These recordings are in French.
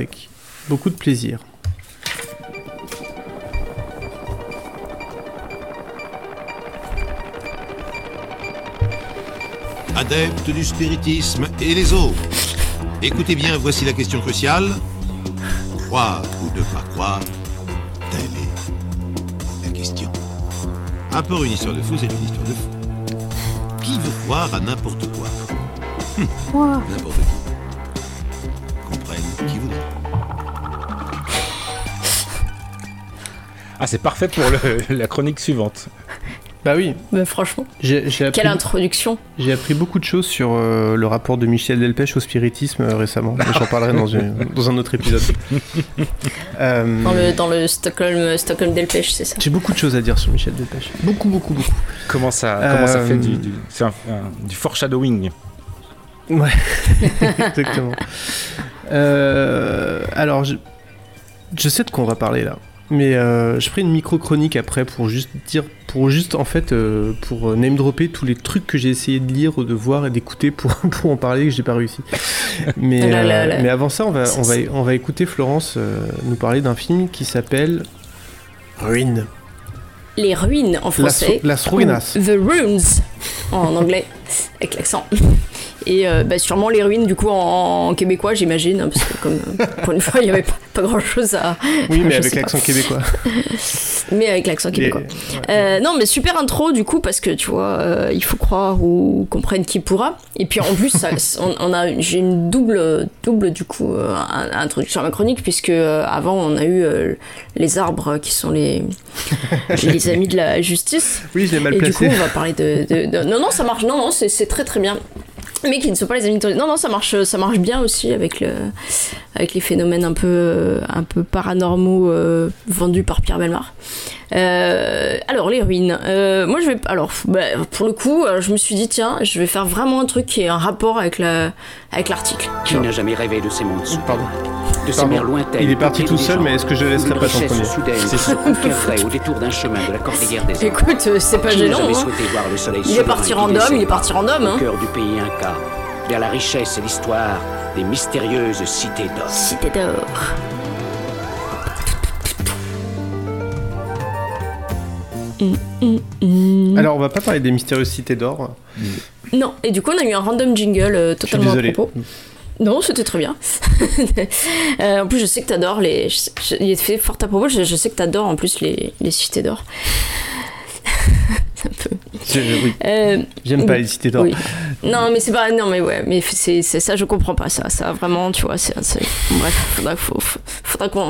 avec beaucoup de plaisir. Adeptes du spiritisme et les autres. Écoutez bien, voici la question cruciale. Croire ou ne pas croire, telle est la question. Un peu une histoire de fou, c'est une histoire de fou. Qui veut croire à n'importe quoi? N'importe qui. Comprenne qui vous Ah, c'est parfait pour le- la chronique suivante. Bah oui, Bah, franchement, j'ai j'ai appris, quelle introduction. j'ai appris beaucoup de choses sur euh, le rapport de Michel Delpech au spiritisme euh, récemment. Mais J'en parlerai dans, une- dans un autre épisode. Euh, Dans le, dans le Stockholm, Stockholm Delpech, c'est ça. J'ai beaucoup de choses à dire sur Michel Delpech. Beaucoup, beaucoup, beaucoup. Comment ça, comment ça Euh, fait du, du, c'est un- un- du foreshadowing Ouais, exactement. Euh, alors, je, je sais de quoi on va parler là. Mais euh, je ferai une micro-chronique après pour juste dire, pour juste en fait, euh, pour name dropper tous les trucs que j'ai essayé de lire, de voir et d'écouter pour, pour en parler et que j'ai pas réussi. Mais, Là, là, euh, là. mais avant ça, on va, on va, on va écouter Florence euh, nous parler d'un film qui s'appelle Ruine. Les ruines en français. Las, Las Ruinas. The Runes en anglais, avec l'accent. Et euh, bah, sûrement les ruines, du coup, en, en québécois, j'imagine, hein, parce que comme euh, pour une fois, il n'y avait pas, pas grand chose à. Oui, mais avec l'accent québécois. Mais avec l'accent québécois. Euh, non, mais super intro du coup parce que tu vois, euh, il faut croire ou comprendre qui pourra. Et puis en plus, ça- on, on a, j'ai une double, double du coup euh, introduction à ma chronique puisque euh, avant on a eu euh, les arbres qui sont les les amis de la justice. Oui, je l'ai mal Et du coup, on va parler de, de- de- non non ça marche, non non c'est c'est très très bien. Mais qui ne sont pas les amis de Non, non, ça marche, ça marche bien aussi avec, le, avec les phénomènes un peu, euh, un peu paranormaux euh, vendus par Pierre Belmar. Euh, alors, les ruines. Euh, moi, je vais. Alors, bah, pour le coup, je me suis dit, tiens, je vais faire vraiment un truc qui ait un rapport avec la- avec l'article. Qui n'a jamais rêvé de ces mondes Pardon. De ces mers lointaines Il est parti tout seul, mais est-ce que je laisserai pas richesse premier conquerrait au détour d'un chemin de la cordillère des Andes. Écoute, c'est pas gênant. hein. souhaité voir le soleil Il est parti random, il est parti random. Au Hein. cœur du pays Inca, vers la richesse et l'histoire des mystérieuses cités d'or. Cité d'or. Alors, on va pas parler des mystérieuses cités d'or. Non, et du coup, on a eu un random jingle euh, totalement à désolé. propos. Non, c'était très bien. Euh, en plus, je sais que t'adores les. il est fait fort à propos, je, je sais que t'adores en plus les, les cités d'or. C'est un peu. Je- oui, Euh, j'aime pas les cités d'or. oui. Non, mais c'est pas. Non, mais ouais, mais c'est c'est ça, je comprends pas ça. Ça, vraiment, tu vois, c'est. c'est- Bref, faudra,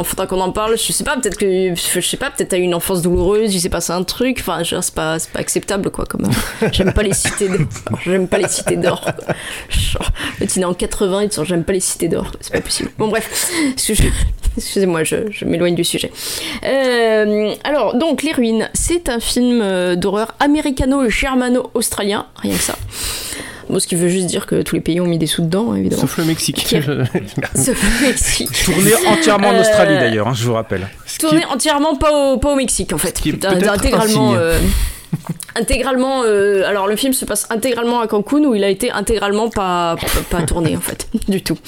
faudra qu'on en parle. Je sais pas, peut-être que. Je sais pas, peut-être t'as eu une enfance douloureuse, il s'est passé un truc. Enfin, je c'est pas, c'est pas acceptable, quoi, quand même. J'aime pas les cités d'or. J'aime pas les cités d'or. Le né en 80, il te j'aime pas les cités d'or. C'est pas possible. Bon, bref. Excuse- Excusez-moi, je, je m'éloigne du sujet. Euh, alors, donc, Les Ruines, c'est un film euh, d'horreur américano-germano-australien, rien que ça. Bon, ce qui veut juste dire que tous les pays ont mis des sous dedans, évidemment. Sauf le Mexique. Qui- Sauf le Mexique. Tourné entièrement en Euh, Australie d'ailleurs, hein, je vous rappelle. Est- Tourné entièrement pas au, pas au Mexique, en fait. Putain, intégralement. euh, intégralement. euh, alors, le film se passe intégralement à Cancun, où il a été intégralement pas, pas, pas tourné, en fait, du tout.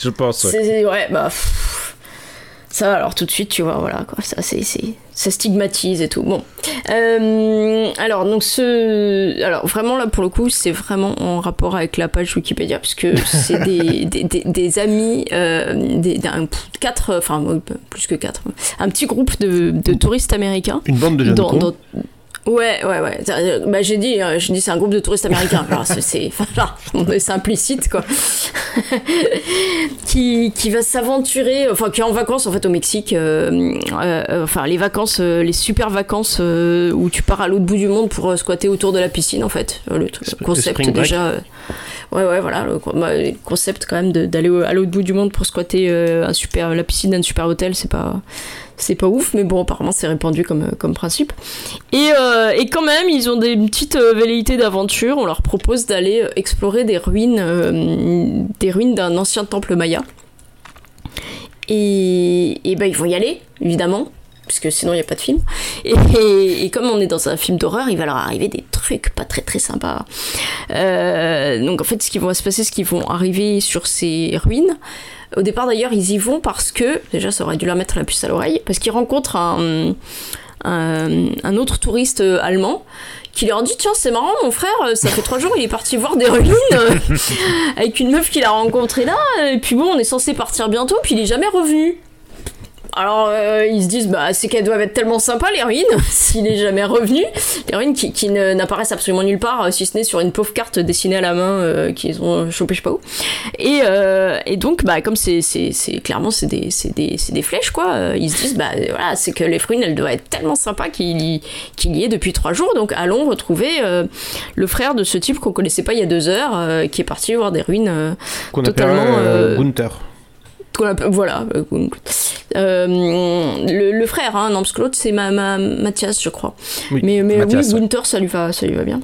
Je pense. ouais. Ouais, bah pff, ça alors tout de suite, tu vois, voilà quoi, ça c'est ça stigmatise et tout. Bon, Euh, alors donc ce, alors vraiment là pour le coup, c'est vraiment en rapport avec la page Wikipédia puisque c'est des, des, des, des amis, euh, des, quatre, enfin plus que quatre, un petit groupe de, de touristes américains Une bande de jeunes dans- cons. dans- Ouais, ouais, ouais. Euh, Bah, j'ai dit, euh, dit, c'est un groupe de touristes américains. Alors, c'est, c'est, implicite, quoi. qui, qui va s'aventurer, enfin, qui est en vacances, en fait, au Mexique. euh, euh, enfin, les vacances, euh, les super vacances euh, où tu pars à l'autre bout du monde pour euh, squatter autour de la piscine, en fait. Euh, Le, Le concept, déjà. Euh, Ouais, ouais, voilà, le, bah, concept quand même d'aller à l'autre bout du monde pour squatter euh, un super, la piscine d'un super hôtel, c'est pas, c'est pas ouf, mais bon, apparemment c'est répandu comme, comme principe. Et, euh, et quand même, ils ont des petites euh, velléités d'aventure. On leur propose d'aller euh, explorer des ruines, euh, des ruines d'un ancien temple maya. Et, et ben ils vont y aller, évidemment. Puisque sinon il n'y a pas de film. Et, et- et comme on est dans un film d'horreur, il va leur arriver des trucs pas très très sympas. Euh, donc en fait, ce qui va se passer, c'est qu'ils vont arriver sur ces ruines. Au départ d'ailleurs, ils y vont parce que, déjà ça aurait dû leur mettre la puce à l'oreille, parce qu'ils rencontrent un, un, un autre touriste euh, allemand qui leur dit tiens c'est marrant mon frère euh, ça fait trois jours il est parti voir des ruines euh, avec une meuf qu'il a rencontrée là et puis bon on est censé partir bientôt puis il est jamais revenu alors euh, ils se disent bah c'est qu'elles doivent être tellement sympas les ruines s'il est jamais revenu. Les ruines qui, qui n'apparaissent absolument nulle part euh, si ce n'est sur une pauvre carte dessinée à la main euh, qu'ils ont chopé je sais pas où. Et, euh, et donc bah comme c'est clairement c'est des des des flèches quoi ils se disent bah voilà c'est que les ruines elles doivent être tellement sympas qu'il y qu'il y est depuis trois jours. Donc allons retrouver le frère de ce type qu'on connaissait pas il y a deux heures qui est parti voir des ruines Qu'on Totalement, appelle Gunther. Voilà. Euh, le, le frère hein, non parce que l'autre c'est ma, ma- Mathias je crois. Oui, mais mais Mathias, oui. Gunther ça lui va ça lui va bien.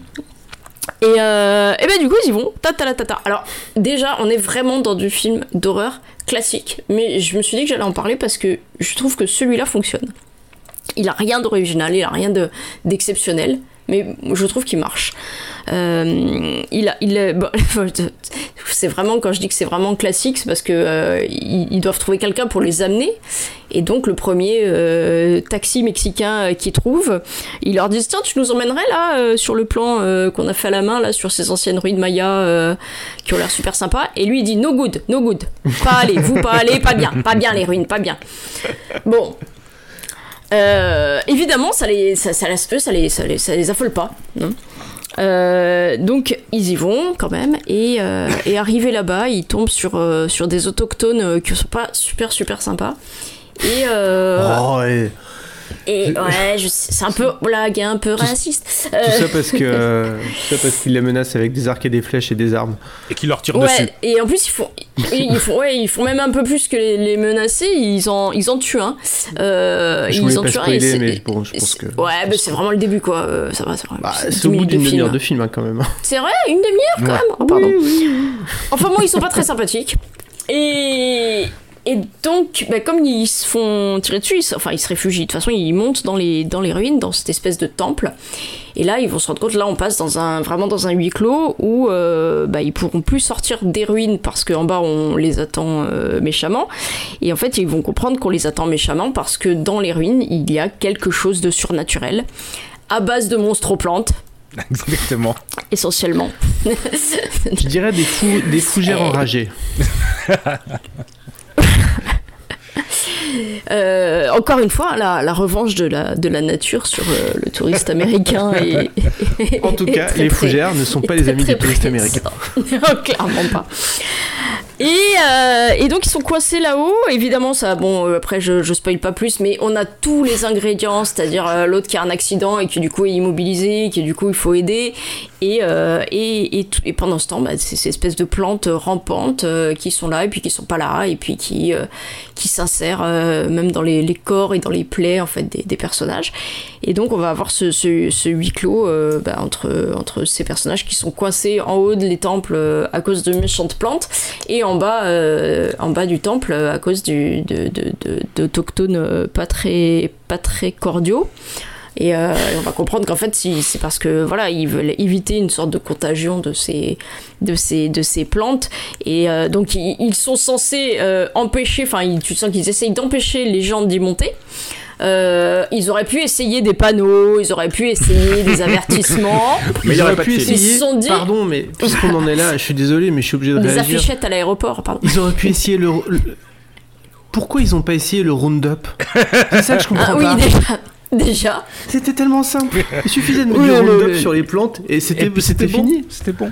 Et, euh, et ben du coup ils y vont. Ta ta ta ta ta. alors déjà on est vraiment dans du film d'horreur classique. Mais je me suis dit que j'allais en parler parce que je trouve que celui-là fonctionne. Il a rien d'original il a rien de d'exceptionnel mais je trouve qu'il marche euh, il a, il bon, c'est vraiment quand je dis que c'est vraiment classique, c'est parce que euh, ils, doivent trouver quelqu'un pour les amener. Et donc le premier euh, taxi mexicain qu'ils trouvent, ils leur disent tiens tu nous emmènerais là sur le plan qu'on a fait à la main là sur ces anciennes ruines Maya qui ont l'air super sympas. Et lui il dit no good, no good, pas aller, vous pas aller, pas bien, pas bien les ruines, pas bien. Bon. Euh, évidemment, ça les, ça, ça, ça les, ça les, affole pas. euh, donc ils y vont quand même et, euh, arrivés là-bas ils tombent sur, des autochtones qui sont pas super super sympas Oh, et et ouais je c'est un peu blague un peu raciste Euh, tout ça parce que euh, tout ça parce qu'il les menace avec des arcs et des flèches et des armes. Et qui leur tire ouais dessus. et en plus ils font ils, font ouais ils font même un peu plus que les, les menacés ils en ils en tuent un euh, Je ils en tuent un spoiler, et c'est- mais bon, je pense que- ouais mais c'est vraiment le début quoi euh, ça va ça va Bah, c'est c'est 10 au bout d'une film. demi-heure de film hein, quand même. C'est vrai, une demi-heure quand Ouais. même Oh, pardon. Enfin bon, ils sont pas très sympathiques. Et, et donc, bah, comme ils se font tirer dessus, ils, enfin ils se réfugient. De toute façon, ils montent dans les, dans les ruines, dans cette espèce de temple. Et là, ils vont se rendre compte, là, on passe dans un, vraiment dans un huis clos où euh, bah, ils pourront plus sortir des ruines parce qu'en bas, on les attend euh, méchamment. Et en fait, ils vont comprendre qu'on les attend méchamment parce que dans les ruines, il y a quelque chose de surnaturel à base de monstres aux plantes, Exactement. essentiellement. Je dirais des fous, des fougères Eh. enragées. Euh, encore une fois, la, la revanche de la, de la nature sur euh, le touriste américain est, En tout cas, très, les très- fougères ne sont pas les amis des touristes américains. Clairement pas. Et, euh, et donc ils sont coincés là-haut. Évidemment, ça, bon, euh, après je, je spoil pas plus, mais on a tous les ingrédients, c'est-à-dire euh, l'autre qui a un accident et qui du coup est immobilisé, qui du coup il faut aider. Et, et, et, pendant ce temps, bah, c'est ces espèces de plantes rampantes qui sont là et puis qui sont pas là et puis qui, qui s'insèrent même dans les, les corps et dans les plaies en fait des, personnages. Et donc on va avoir ce, ce, huis clos bah, entre, entre ces personnages qui sont coincés en haut des temples euh, à cause de méchantes plantes et en bas, euh, en bas du temple euh, à cause du, de, de, d'autochtones euh, pas très, pas très cordiaux. Et, on va comprendre qu'en fait, c'est parce que voilà, ils veulent éviter une sorte de contagion de ces, de ces, de ces plantes. Et donc, ils, ils sont censés empêcher, enfin, tu sens qu'ils essayent d'empêcher les gens d'y monter. Euh, ils auraient pu essayer des panneaux, ils auraient pu essayer des avertissements, Mais Ils auraient pu essayer. Ils se sont dit- Pardon, mais puisqu'on en est là, je suis désolé, mais je suis obligé de des réagir. affichettes à l'aéroport, pardon. Ils auraient pu essayer le. le- Pourquoi ils ont pas essayé le Roundup? C'est ça que je comprends Ah oui, pas. déjà. Déjà. C'était tellement simple. Il suffisait de mettre Oui, le- Roundup sur les plantes et c'était fini. C'était bon.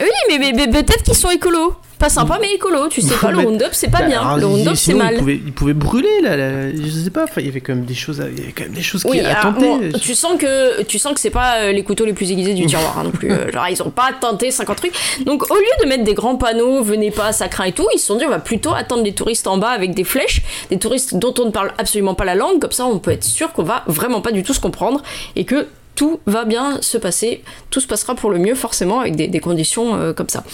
Oui, mais, mais- mais peut-être qu'ils sont écolos. Pas sympa, mais écolo. Tu sais pas, le Roundup, c'est pas Bah, bien. alors, Le Roundup, c'est mal. Ils pouvaient, ils pouvaient brûler là, là, je sais pas. enfin, il y avait quand même des choses, à- il y avait quand même des choses qui à alors, tenter. bon, tu sens que tu sens que c'est pas euh, les couteaux les plus aiguisés du tiroir hein, non plus. Euh, genre ils ont pas tenté 50 trucs. Donc au lieu de mettre des grands panneaux, venez pas, ça craint et tout, ils se sont dit on va plutôt attendre les touristes en bas avec des flèches, des touristes dont on ne parle absolument pas la langue, comme ça on peut être sûr qu'on va vraiment pas du tout se comprendre et que tout va bien se passer, tout se passera pour le mieux forcément avec des, conditions euh, comme ça.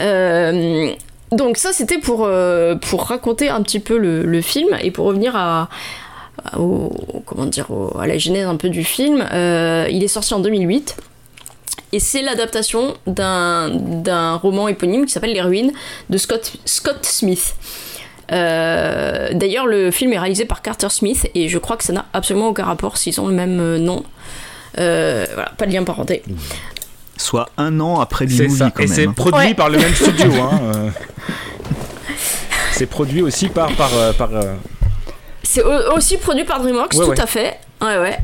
Euh, donc ça c'était pour, euh, pour raconter un petit peu le, film et pour revenir à, comment dire, à la genèse un peu du film. Il est sorti en 2008. Et c'est l'adaptation d'un roman éponyme qui s'appelle Les Ruines de Scott, Scott Smith. D'ailleurs, le film est réalisé par Carter Smith et je crois que ça n'a absolument aucun rapport s'ils ont le même nom. Euh, voilà, pas de lien parenté. Soit un an après ça. quand Et même. c'est hein. produit Ouais. par le même studio. hein, euh. C'est produit aussi par. par, euh, par euh, C'est au- aussi produit par DreamWorks, Ouais, tout ouais. à fait. Ouais, ouais.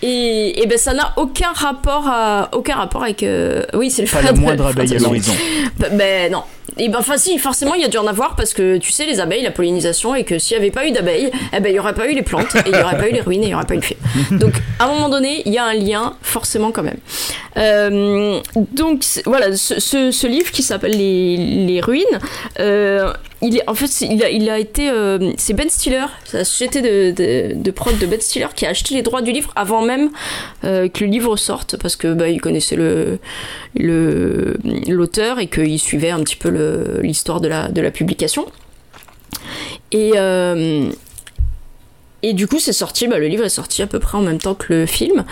Et, et ben ça n'a aucun rapport à aucun rapport avec euh, oui c'est le Pas frère la de- moindre frère abeille à de- l'horizon. Bah, ben non. Et ben enfin si, forcément il y a dû en avoir parce que tu sais les abeilles, la pollinisation et que s'il y avait pas eu d'abeilles, eh ben il y aurait pas eu les plantes et il y aurait pas eu les ruines et il y aurait pas eu le film. Donc à un moment donné, il y a un lien forcément quand même. Euh, donc voilà, ce, ce- ce livre qui s'appelle les, les ruines, euh, il est en fait il a, il a été euh, c'est Ben Stiller, la société de, de, de prod de Ben Stiller qui a acheté les droits du livre avant même euh, que le livre sorte parce que bah, il connaissait le le l'auteur et qu'il suivait un petit peu l'histoire de la de la publication. Et euh, et du coup, c'est sorti, bah, le livre est sorti à peu près en même temps que le film.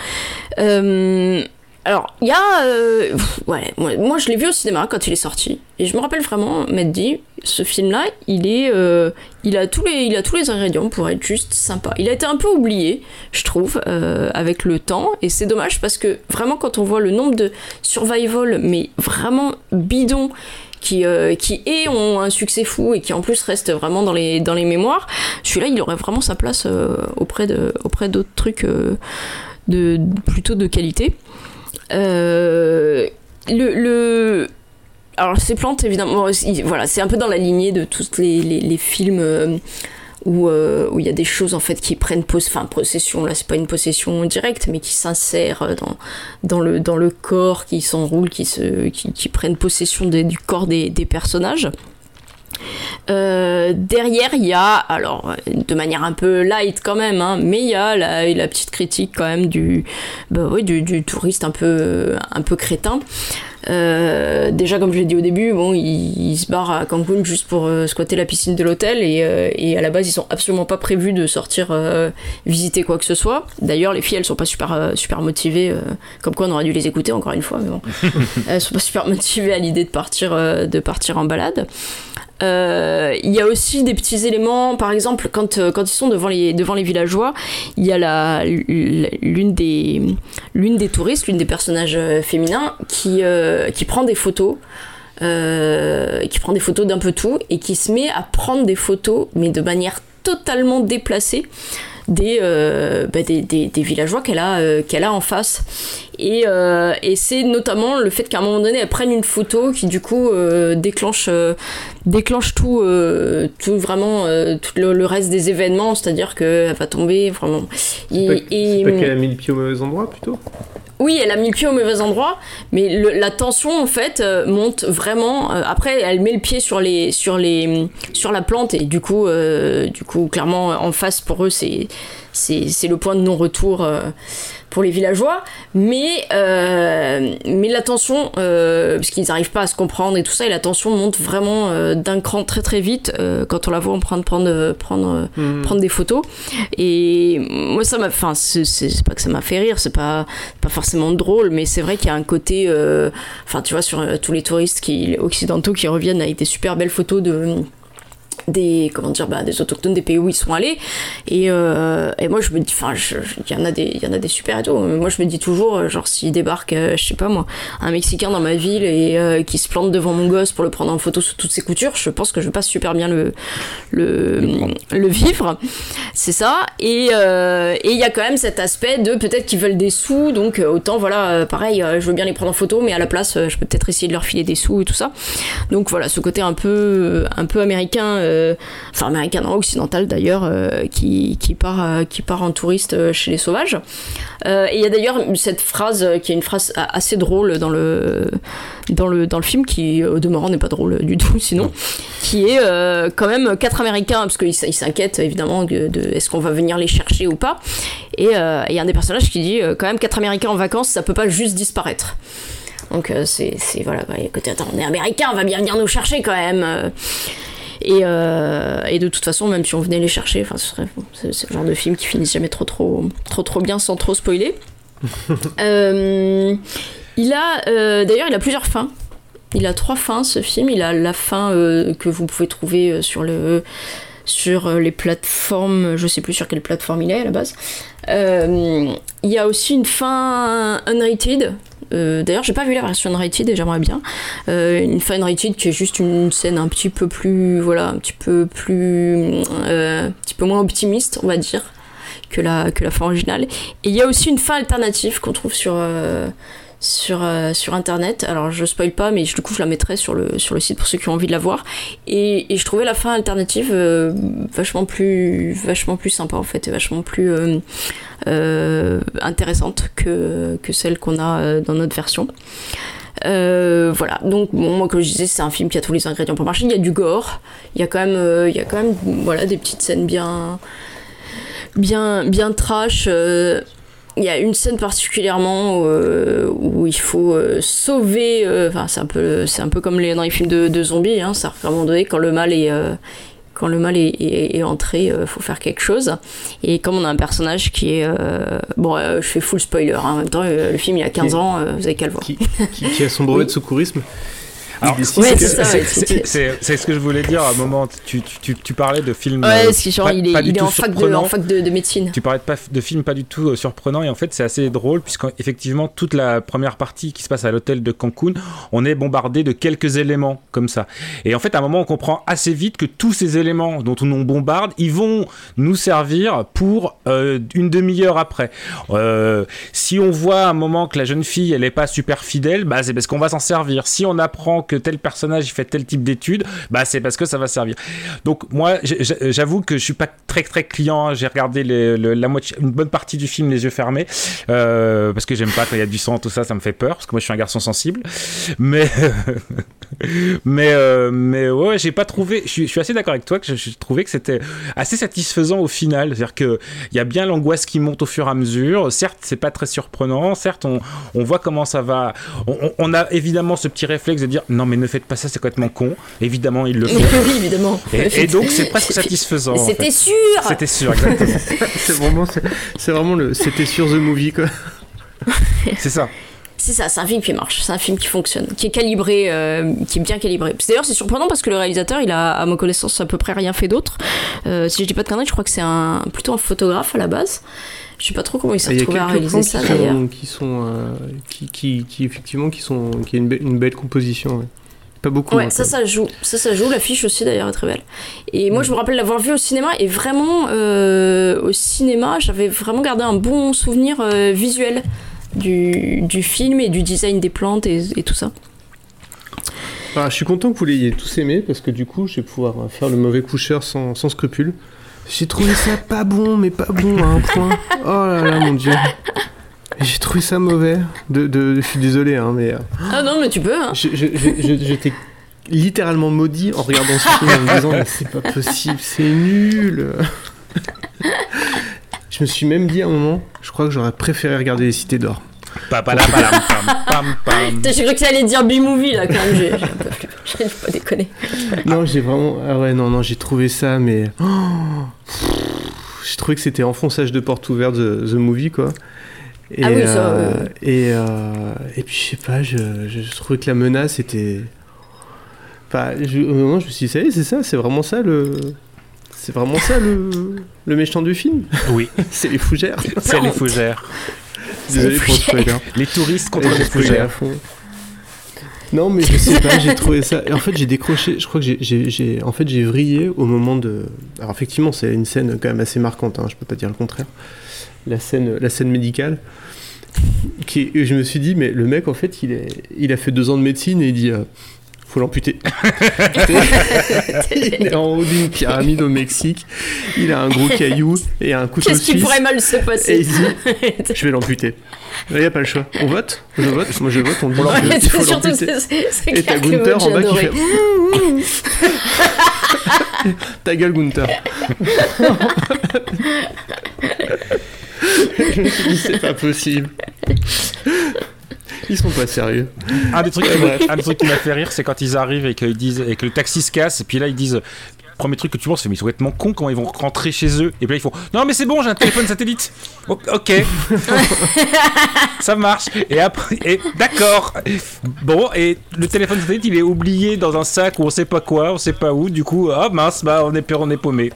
Alors, il y a. euh, ouais, moi, je l'ai vu au cinéma quand il est sorti. Et je me rappelle vraiment m'être dit, ce film-là, il est. euh, il, a tous les, il a tous les ingrédients pour être juste sympa. Il a été un peu oublié, je trouve, euh, avec le temps. Et c'est dommage parce que vraiment, quand on voit le nombre de survival, mais vraiment bidons, qui, euh, qui et ont un succès fou et qui en plus restent vraiment dans les, dans les mémoires, celui-là, il aurait vraiment sa place auprès auprès d'autres trucs de, plutôt de qualité. Euh, le, le- alors ces plantes évidemment il- voilà c'est un peu dans la lignée de tous les, les, films euh, où euh, où il y a des choses en fait qui prennent pos- enfin possession. Là c'est pas une possession directe mais qui s'insèrent dans dans le dans le corps qui s'enroulent qui se qui, qui prennent possession du corps des, des personnages euh, derrière, il y a, alors de manière un peu light quand même, hein, mais il y a la, la petite critique quand même du, bah oui, du, du touriste un peu, un peu crétin. Euh, déjà, comme je l'ai dit au début, bon, ils, ils se barrent à Cancun juste pour euh, squatter la piscine de l'hôtel et, euh, et à la base, ils sont absolument pas prévus de sortir visiter quoi que ce soit. D'ailleurs, les filles, elles sont pas super, super motivées, comme quoi on aurait dû les écouter encore une fois, mais bon, elles sont pas super motivées à l'idée de partir, de partir en balade. Euh, Il y a aussi des petits éléments, par exemple, quand, euh, quand ils sont devant les, villageois, il y a l'une des, touristes, l'une des personnages euh, féminins, qui, prend des photos. qui prend des photos d'un peu tout et qui se met à prendre des photos mais de manière totalement déplacée des, euh, bah, des, des- des villageois qu'elle a, euh, qu'elle a en face. Et, euh, et c'est notamment le fait qu'à un moment donné, elle prenne une photo qui du coup déclenche, déclenche tout, tout vraiment, tout le, le reste des événements, c'est-à-dire qu'elle va tomber vraiment. C'est pas, et- pas qu'elle a mis le pied au mauvais endroit plutôt? Oui, elle a mis le pied au mauvais endroit, mais la tension en fait euh, monte vraiment. euh, après, elle met le pied sur les, sur les, sur la plante et du coup, euh, du coup, clairement en face pour eux, c'est, le point de non-retour pour les villageois. Mais, euh, mais la tension, euh, parce qu'ils n'arrivent pas à se comprendre et tout ça, et la tension monte vraiment euh, d'un cran très très vite euh, quand on la voit en train de prendre, prendre, Hmm. prendre des photos. Et moi, ça m'a. Enfin, c'est, pas que ça m'a fait rire, c'est pas, pas forcément drôle, mais c'est vrai qu'il y a un côté. euh, Enfin, tu vois, sur euh, tous les touristes qui, occidentaux qui reviennent avec des super belles photos de des comment dire bah, des autochtones des pays où ils sont allés. Et, euh, et moi je me dis enfin il y en a des il y en a des super et tout. Mais moi je me dis toujours euh, genre s'il débarque euh, je sais pas moi un mexicain dans ma ville et euh, qui se plante devant mon gosse pour le prendre en photo sous toutes ses coutures je pense que je vais pas super bien le le, le vivre. C'est ça. Et euh, et il y a quand même cet aspect de peut-être qu'ils veulent des sous. Donc autant voilà pareil je veux bien les prendre en photo mais à la place je peux peut-être essayer de leur filer des sous et tout ça. Donc voilà ce côté un peu un peu américain enfin américain occidental d'ailleurs euh, qui, part euh, qui part en touriste euh, chez les sauvages. Euh, et il y a d'ailleurs cette phrase euh, qui est une phrase assez drôle dans le dans le dans le film qui au demeurant n'est pas drôle du tout sinon qui est euh, quand même quatre américains parce qu'ils s'inquiètent évidemment de, est-ce qu'on va venir les chercher ou pas. Et euh, il y a un des personnages qui dit euh, quand même quatre américains en vacances ça peut pas juste disparaître. Donc euh, c'est voilà côté attends on est américain on va bien venir nous chercher quand même. euh. Et, euh, et de toute façon, même si on venait les chercher, enfin, ce serait, c'est, le genre de film qui finissent jamais trop trop, trop, trop bien sans trop spoiler. Euh, il a, euh, d'ailleurs, il a plusieurs fins. Il a trois fins ce film. Il a la fin que vous pouvez trouver sur le sur les plateformes, je sais plus sur quelle plateforme il est à la base. Il y a aussi une fin unrated. Euh, D'ailleurs, j'ai pas vu la version unrated et j'aimerais bien. Euh, une fin unrated qui est juste une scène un petit peu plus, voilà, un petit peu plus, euh, un petit peu moins optimiste, on va dire, que la que la fin originale. Et il y a aussi une fin alternative qu'on trouve sur sur, euh, sur internet. Alors je spoil pas, mais du coup je la mettrai sur le, sur le site pour ceux qui ont envie de la voir. Et, et je trouvais la fin alternative euh, vachement plus vachement plus sympa en fait, et vachement plus euh, intéressante que, que celle qu'on a dans notre version. Voilà, donc bon, moi comme je disais, c'est un film qui a tous les ingrédients pour marcher. Il y a du gore, il y a quand même, il y a quand même voilà, des petites scènes bien, bien, bien trash. Euh, il y a une scène particulièrement euh, où il faut euh, sauver. euh, Enfin, c'est un peu, c'est un peu comme les, dans les films de, de zombies. Hein, ça, à un moment donné, quand le mal est euh, quand le mal est, est- est entré, il faut faire quelque chose. Et comme on a un personnage qui est euh, bon, euh, je fais full spoiler. hein, en même temps, euh, le film il y a 15 ans, euh, vous avez qu'à le voir. Qui, qui- qui a son brevet de secourisme. C'est ce que je voulais dire à un moment. Tu, tu, tu, tu parlais de films. Ouais, euh, parce que genre, pas- il est, pas il est en fac, de, surprenants. en fac de, de médecine. Tu parlais de, de films pas du tout euh, surprenants et en fait c'est assez drôle puisqu'effectivement toute la première partie qui se passe à l'hôtel de Cancun, on est bombardé de quelques éléments comme ça. Et en fait à un moment on comprend assez vite que tous ces éléments dont on nous bombarde, ils vont nous servir pour euh, une demi-heure après. Euh, si on voit à un moment que la jeune fille elle est pas super fidèle, bah c'est parce qu'on va s'en servir. Si on apprend que tel personnage il fait tel type d'études, bah c'est parce que ça va servir. Donc moi, j'avoue que je suis pas très très client. J'ai regardé la moitié, une bonne partie du film les yeux fermés euh, parce que j'aime pas quand il y a du sang, tout ça, ça me fait peur parce que moi je suis un garçon sensible. Mais mais euh, mais ouais, j'ai pas trouvé. Je suis, assez d'accord avec toi que je, trouvais que c'était assez satisfaisant au final. C'est-à-dire que il y a bien l'angoisse qui monte au fur et à mesure. Certes, c'est pas très surprenant. Certes, on, voit comment ça va. On- on a évidemment ce petit réflexe de dire non mais ne faites pas ça, c'est complètement con. Évidemment, ils le font. oui, évidemment. Et, et donc c'est presque satisfaisant. En C'était fait. sûr C'était sûr, exactement. C'est vraiment, c'est c'est vraiment le. C'était sur The Movie quoi. c'est ça. C'est ça, c'est un film qui marche, c'est un film qui fonctionne, qui est calibré, euh, qui est bien calibré. D'ailleurs, c'est surprenant parce que le réalisateur, il a, à ma connaissance, à peu près rien fait d'autre. Euh, si je dis pas de conneries, je crois que c'est un, plutôt un photographe à la base. Je sais pas trop comment il s'est Il y a retrouvé à réaliser ça qui d'ailleurs. sont, qui sont euh, qui, qui, qui effectivement qui sont qui a une, be- une belle composition. ouais. Pas beaucoup. Ouais, hein, ça, ça joue. Ça, ça joue. L'affiche aussi, d'ailleurs, est très belle. Et moi, je me rappelle l'avoir vu au cinéma. Et vraiment, euh, au cinéma, j'avais vraiment gardé un bon souvenir euh, visuel du, du film et du design des plantes et, et tout ça. Ah, je suis content que vous l'ayez tous aimé parce que du coup, je vais pouvoir faire le mauvais coucheur sans, sans scrupule. J'ai trouvé ça pas bon, mais pas bon à un point. Oh là là, mon dieu. J'ai trouvé ça mauvais. De, de, je suis désolé, hein, mais euh, Ah non, mais tu peux. hein. j'étais littéralement maudit en regardant ce film en me disant c'est pas possible, c'est nul. Je me suis même dit à un moment, je crois que j'aurais préféré regarder Les Cités d'Or. J'ai cru que ça allait dire B-movie là quand même. J'ai pas déconner. Non, j'ai vraiment. Ah ouais, non, non, j'ai trouvé ça, mais. Oh j'ai trouvé que c'était enfonçage de porte ouverte The, the Movie, quoi. Et, Ah oui, ça, euh, et, euh, et puis, je sais pas, je, je, je trouvais que la menace était. Enfin, je, au moment, je me suis dit, ça y est, c'est ça, c'est vraiment ça le. C'est vraiment ça le, le méchant du film Oui, C'est les fougères c'est les fougères. Désolé les pour le spoiler. Les touristes contre Et les fougères. Non, mais je sais pas, j'ai trouvé ça. En fait, j'ai décroché. Je crois que j'ai- en fait, j'ai vrillé au moment de. Alors, effectivement, c'est une scène quand même assez marquante. Hein, je peux pas dire le contraire. La scène, la scène médicale. Qui, et je me suis dit, mais le mec, en fait, il, est, il a fait deux ans de médecine et il dit. euh, faut l'amputer. il est en haut d'une pyramide au Mexique. Il a un gros caillou et un couteau Qu'est-ce qui pourrait mal se Et passer il dit, je vais l'amputer. Il n'y a pas le choix. On vote Je vote Moi je vote, on dit Ouais, c'est faut surtout l'amputer. Et t'as Gunther en bas qui fait Ta gueule Gunther. je me suis dit c'est pas possible. Ils sont pas sérieux. Un des trucs, qui m'a- bref. un des trucs qui m'a fait rire, c'est quand ils arrivent et qu'ils disent et que le taxi se casse, et puis là ils disent premier truc que tu penses, c'est mais ils sont complètement cons, comment ils vont rentrer chez eux Et puis là, ils font Non, mais c'est bon, j'ai un téléphone satellite. Oh, ok. ça marche. Et après, et d'accord. Bon, et le téléphone satellite, il est oublié dans un sac où on sait pas quoi, on sait pas où. Du coup, ah mince, bah on est peur, on est paumé.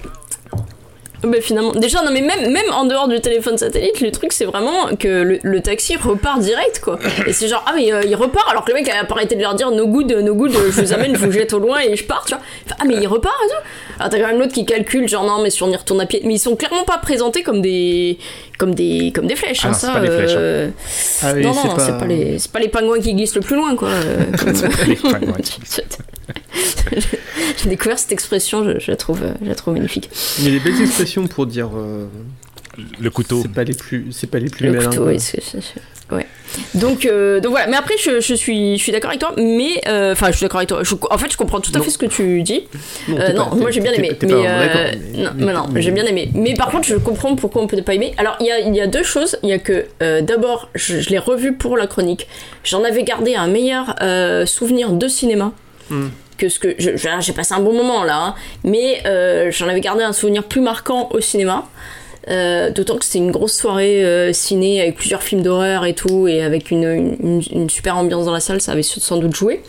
Mais finalement, déjà, non, mais même, même en dehors du téléphone satellite, le truc c'est vraiment que le, le taxi repart direct quoi. Et c'est genre, ah, mais euh, il repart alors que le mec a pas arrêté de leur dire no good, no good, je vous amène, je vous jette au loin et je pars, tu vois. Ah, mais il repart et tout. Alors t'as quand même l'autre qui calcule, genre, non, mais si on y retourne à pied. Mais ils sont clairement pas présentés comme des, comme des, comme des flèches, Ah hein, non, ça. pas des flèches, hein. euh, Ah oui, non, c'est non, pas- c'est pas, les, c'est pas les pingouins qui glissent le plus loin quoi. euh, comme- C'est pas les pingouins qui J'ai découvert cette expression, je, je la trouve, euh, je la trouve magnifique. Il y a des belles expressions pour dire. euh, Le couteau. c'est pas les plus, c'est pas les plus Le malins. couteau, oui, ouais. Donc, euh, donc voilà. Mais après, je, je suis, je suis d'accord avec toi. Mais euh, enfin, je suis d'accord avec toi. Je- en fait, je comprends tout à Non. fait ce que tu dis. Non, Euh, t'es non, pas- moi j'ai bien aimé. Mais, euh, non, mais- mais non, mais- j'ai bien aimé. Mais par contre, je comprends pourquoi on peut pas aimer. Alors, il y a, il y a deux choses. Il y a que euh, d'abord, je, je l'ai revu pour la chronique. J'en avais gardé un meilleur euh, souvenir de cinéma. Que ce que j'ai passé un bon moment là, hein. mais euh, j'en avais gardé un souvenir plus marquant au cinéma. Euh, D'autant que c'était une grosse soirée euh, ciné avec plusieurs films d'horreur et tout, et avec une, une- super ambiance dans la salle, ça avait sans doute joué.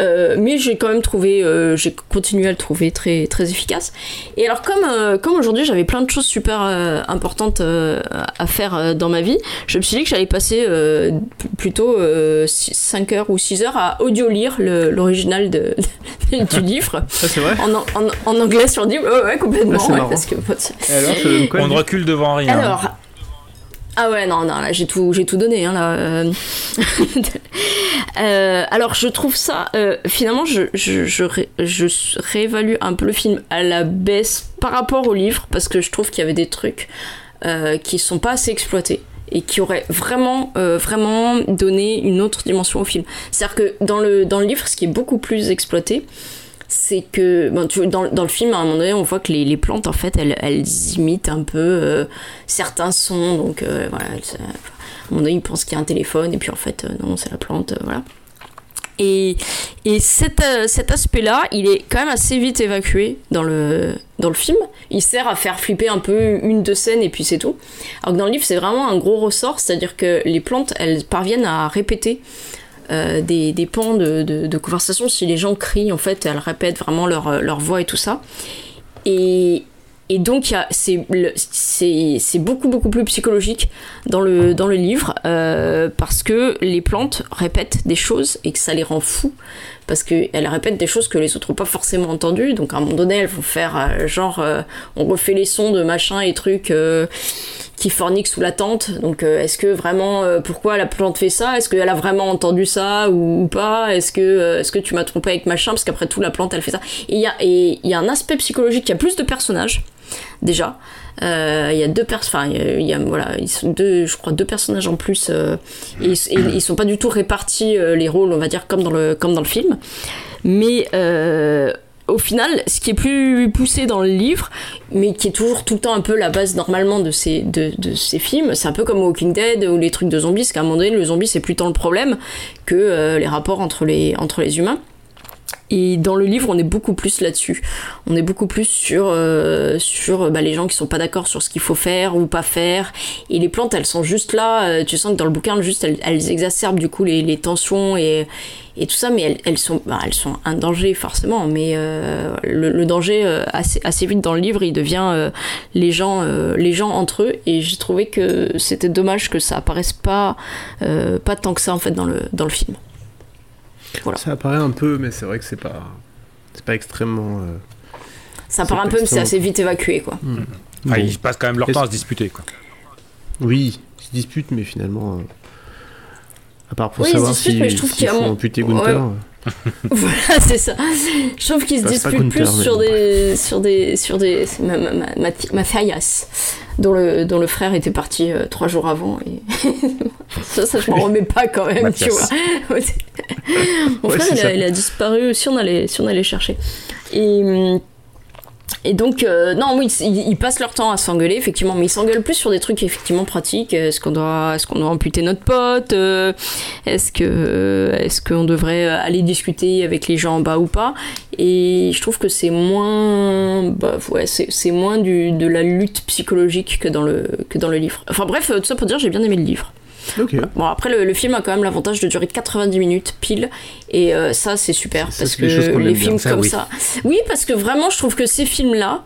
Euh, mais j'ai quand même trouvé, euh, j'ai continué à le trouver très, très efficace. Et alors, comme, euh, comme aujourd'hui j'avais plein de choses super euh, importantes euh, à faire euh, dans ma vie, je me suis dit que j'allais passer euh, plutôt 5 heures ou 6 heures à audio-lire l'original de- du livre. C'est vrai En, an- en, en anglais sur le livre, ouais, ouais, complètement. Ah, c'est ouais, parce que, Et alors, ça donne quoi On devant rien. alors. Ah ouais, non, là, j'ai tout, donné, hein, euh. Euh, alors, je trouve ça, euh, finalement, je, je, je, ré- je réévalue un peu le film à la baisse par rapport au livre, parce que je trouve qu'il y avait des trucs qui sont pas assez exploités et qui auraient vraiment, vraiment donné une autre dimension au film. C'est-à-dire que dans le, dans le livre, ce qui est beaucoup plus exploité, c'est que vois, dans, le film, à un moment donné, on voit que les, plantes, en fait, elles, imitent un peu euh, certains sons. Donc euh, voilà, se- à un moment donné, ils pensent qu'il y a un téléphone, et puis en fait, euh, non, c'est la plante, euh, voilà. Et, et cet, euh, cet aspect-là, il est quand même assez vite évacué dans le, dans le film. Il sert à faire flipper un peu une, deux scènes, et puis c'est tout. Alors que dans le livre, c'est vraiment un gros ressort, c'est-à-dire que les plantes, elles parviennent à répéter euh, des, pans de, conversation. Si les gens crient, en fait, elles répètent vraiment leur, voix et tout ça. Et, et donc, c'est c'est beaucoup, beaucoup plus psychologique dans le, dans le livre euh, parce que les plantes répètent des choses et que ça les rend fous parce qu'elles répètent des choses que les autres n'ont pas forcément entendues. Donc, à un moment donné, elles vont faire euh, genre, euh, on refait les sons de machin et trucs. qui forniquent sous la tente. Donc, est-ce que vraiment, pourquoi la plante fait ça? Est-ce qu'elle a vraiment entendu ça ou, pas? Est-ce que, est-ce que tu m'as trompé avec machin? Parce qu'après tout, la plante, elle fait ça. Et il y a, y a un aspect psychologique. Il y a plus de personnages déjà. Euh, Il y a deux personnes, enfin, il y a- voilà, deux, je crois deux personnages en plus, euh, et, et ils sont pas du tout répartis euh, les rôles, on va dire comme dans le comme dans le film, mais euh, au final, ce qui est plus poussé dans le livre, mais qui est toujours tout le temps un peu la base normalement de ces, de, de ces films, c'est un peu comme Walking Dead ou les trucs de zombies, parce qu'à un moment donné, le zombie c'est plus tant le problème que les rapports entre les, entre les humains. Et dans le livre, on est beaucoup plus là-dessus. On est beaucoup plus sur, euh, sur bah, les gens qui sont pas d'accord sur ce qu'il faut faire ou pas faire. Et les plantes, elles sont juste là. euh, tu sens que dans le bouquin, juste, elles, exacerbent du coup les, tensions et, et tout ça, mais elles, sont, bah, elles sont un danger forcément. Mais euh, le, danger, assez, assez vite dans le livre, il devient les, gens, les gens entre eux. Et j'ai trouvé que c'était dommage que ça apparaisse pas, pas tant que ça en fait dans le, dans le film. Voilà. Ça apparaît un peu, mais c'est vrai que c'est pas, c'est pas extrêmement. euh, Ça part un peu, mais c'est assez vite évacué, quoi. Ah, bon. ils passent quand même leur temps à se disputer. Quoi. Oui, ils se disputent, mais finalement, euh, à part pour Oui, ils se savoir disputent, si, mais je trouve s'il qu'il y a faut mon- amputer Ouais. Gunther. euh, voilà, c'est ça. Je trouve qu'ils se disputent plus sur des, sur des, sur des, ma, dont le, dont le frère était parti euh, trois jours avant et ça, ça je m'en remets pas quand même, tu vois. Mon Ouais, frère, c'est il a, il a disparu si on allait, si on allait chercher. Et, hum, Et donc, euh, non, oui, ils, passent leur temps à s'engueuler, effectivement, mais ils s'engueulent plus sur des trucs effectivement pratiques. Est-ce qu'on doit, est-ce doit amputer notre pote euh, Est-ce que, est-ce qu'on devrait aller discuter avec les gens en bas ou pas? Et je trouve que c'est moins, bah, ouais, c'est moins du, de la lutte psychologique que dans le, que dans le livre. Enfin bref, tout ça pour dire, j'ai bien aimé le livre. Bon, après, le, le film a quand même l'avantage de durer 90 minutes pile, et euh, ça, c'est super, Ça, parce que qu'on les films. Ça, comme oui. ça. Oui, parce que vraiment, je trouve que ces films-là,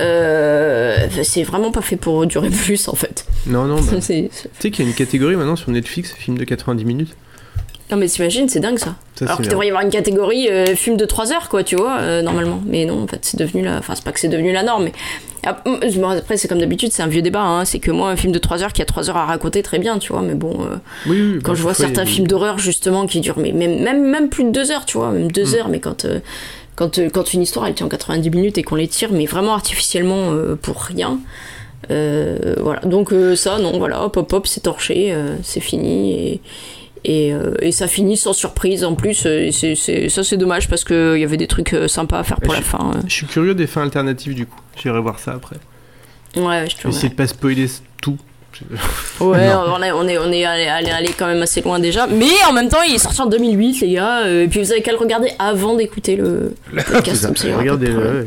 euh, c'est vraiment pas fait pour durer plus, en fait. Non, non, bah, tu sais qu'il y a une catégorie maintenant sur Netflix, film de 90 minutes. Non, mais t'imagines, c'est dingue ça. Ça, Alors qu'il devrait y avoir une catégorie euh, film de 3 heures, quoi, tu vois, euh, normalement. Mais non, en fait, c'est devenu la. Enfin, c'est pas que c'est devenu la norme, mais. Ap- bon, Après, c'est comme d'habitude, c'est un vieux débat, hein. C'est que moi, un film de 3 heures qui a 3 heures à raconter, très bien, tu vois, mais bon. euh, Oui, oui, quand bah, je vois certains films d'horreur justement qui durent mais même, même, même plus de deux heures, tu vois, même deux Mm. heures, mais quand, euh, quand, euh, quand une histoire elle tient 90 minutes et qu'on les tire, mais vraiment artificiellement euh, pour rien. euh, voilà, donc euh, ça, non, voilà, hop hop hop, c'est torché, euh, c'est fini et, et, euh, et ça finit sans surprise en plus. euh, et ça, c'est dommage parce qu'il y avait des trucs euh, sympas à faire pour la fin. euh. Je suis curieux des fins alternatives du coup. J'irai voir ça après. Ouais, je trouve. essayer de pas spoiler tout. Ouais, on est, on est, on est allé, allé, allé quand même assez loin déjà. Mais en même temps, il est sorti en 2008, les gars. euh, et puis vous avez qu'à le regarder avant d'écouter le le podcast. comme ça, Regardez, ouais.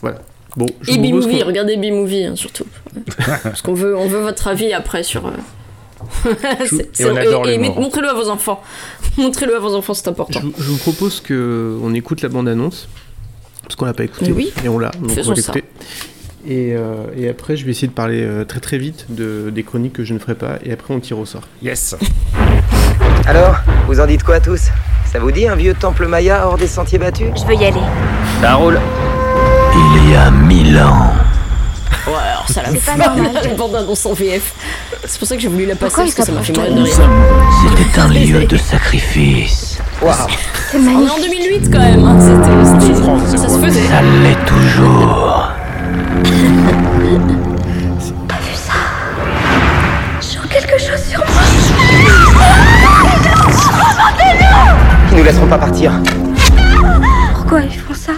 voilà. Bon, je Et B-Movie, regardez B-Movie hein, surtout. Parce qu'on veut, on veut votre avis après sur. euh, Et on adore et les met- morts. montrez-le à vos enfants. montrez-le à vos enfants, c'est important. je vous propose que on écoute la bande-annonce. Parce qu'on l'a pas écouté. Oui. Et on l'a. Donc on Faisons va ça. Et, euh, et après, je vais essayer de parler euh, très très vite de, des chroniques que je ne ferai pas. Et après, on tire au sort. Yes. Alors, vous en dites quoi tous? Ça vous dit un vieux temple maya hors des sentiers battus? Je veux y aller. Ça roule. Il y a mille ans, Alors ça la C'est pas normal. la bande-annonce en VF. C'est pour ça que j'ai voulu la passer Pourquoi parce que ça m'a fait mourir de rire. c'était un lieu de sacrifice. Waouh C'est On est en 2008 quand même. hein, c'était- ça se faisait. Ça l'est toujours. Je sens quelque chose sur moi. Ils nous laisseront pas partir. Pourquoi ils font ça?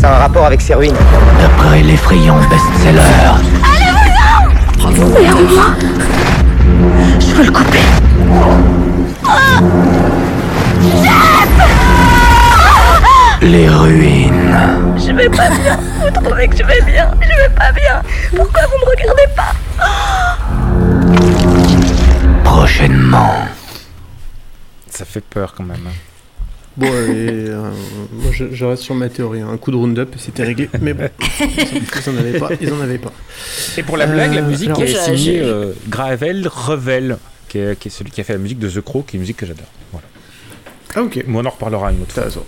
Ça a un rapport avec ces ruines. D'après l'effrayant best-seller, Mais en moi Je veux le couper. les ruines. Je vais pas bien. Vous trouvez que je vais bien Je vais pas bien. Pourquoi vous me regardez pas? Prochainement. Ça fait peur quand même. Bon, et, euh, moi je, je reste sur ma théorie. hein. Un coup de round-up, c'était réglé. Mais bon, ils en avaient pas. Ils en avaient pas. Et pour la blague, la Euh, musique alors- est J'ai- signée euh, Gravel Revel, qui est, qui est celui qui a fait la musique de The Crow, qui est une musique que j'adore. Voilà. Ah, ok. Mais on en reparlera une autre fois.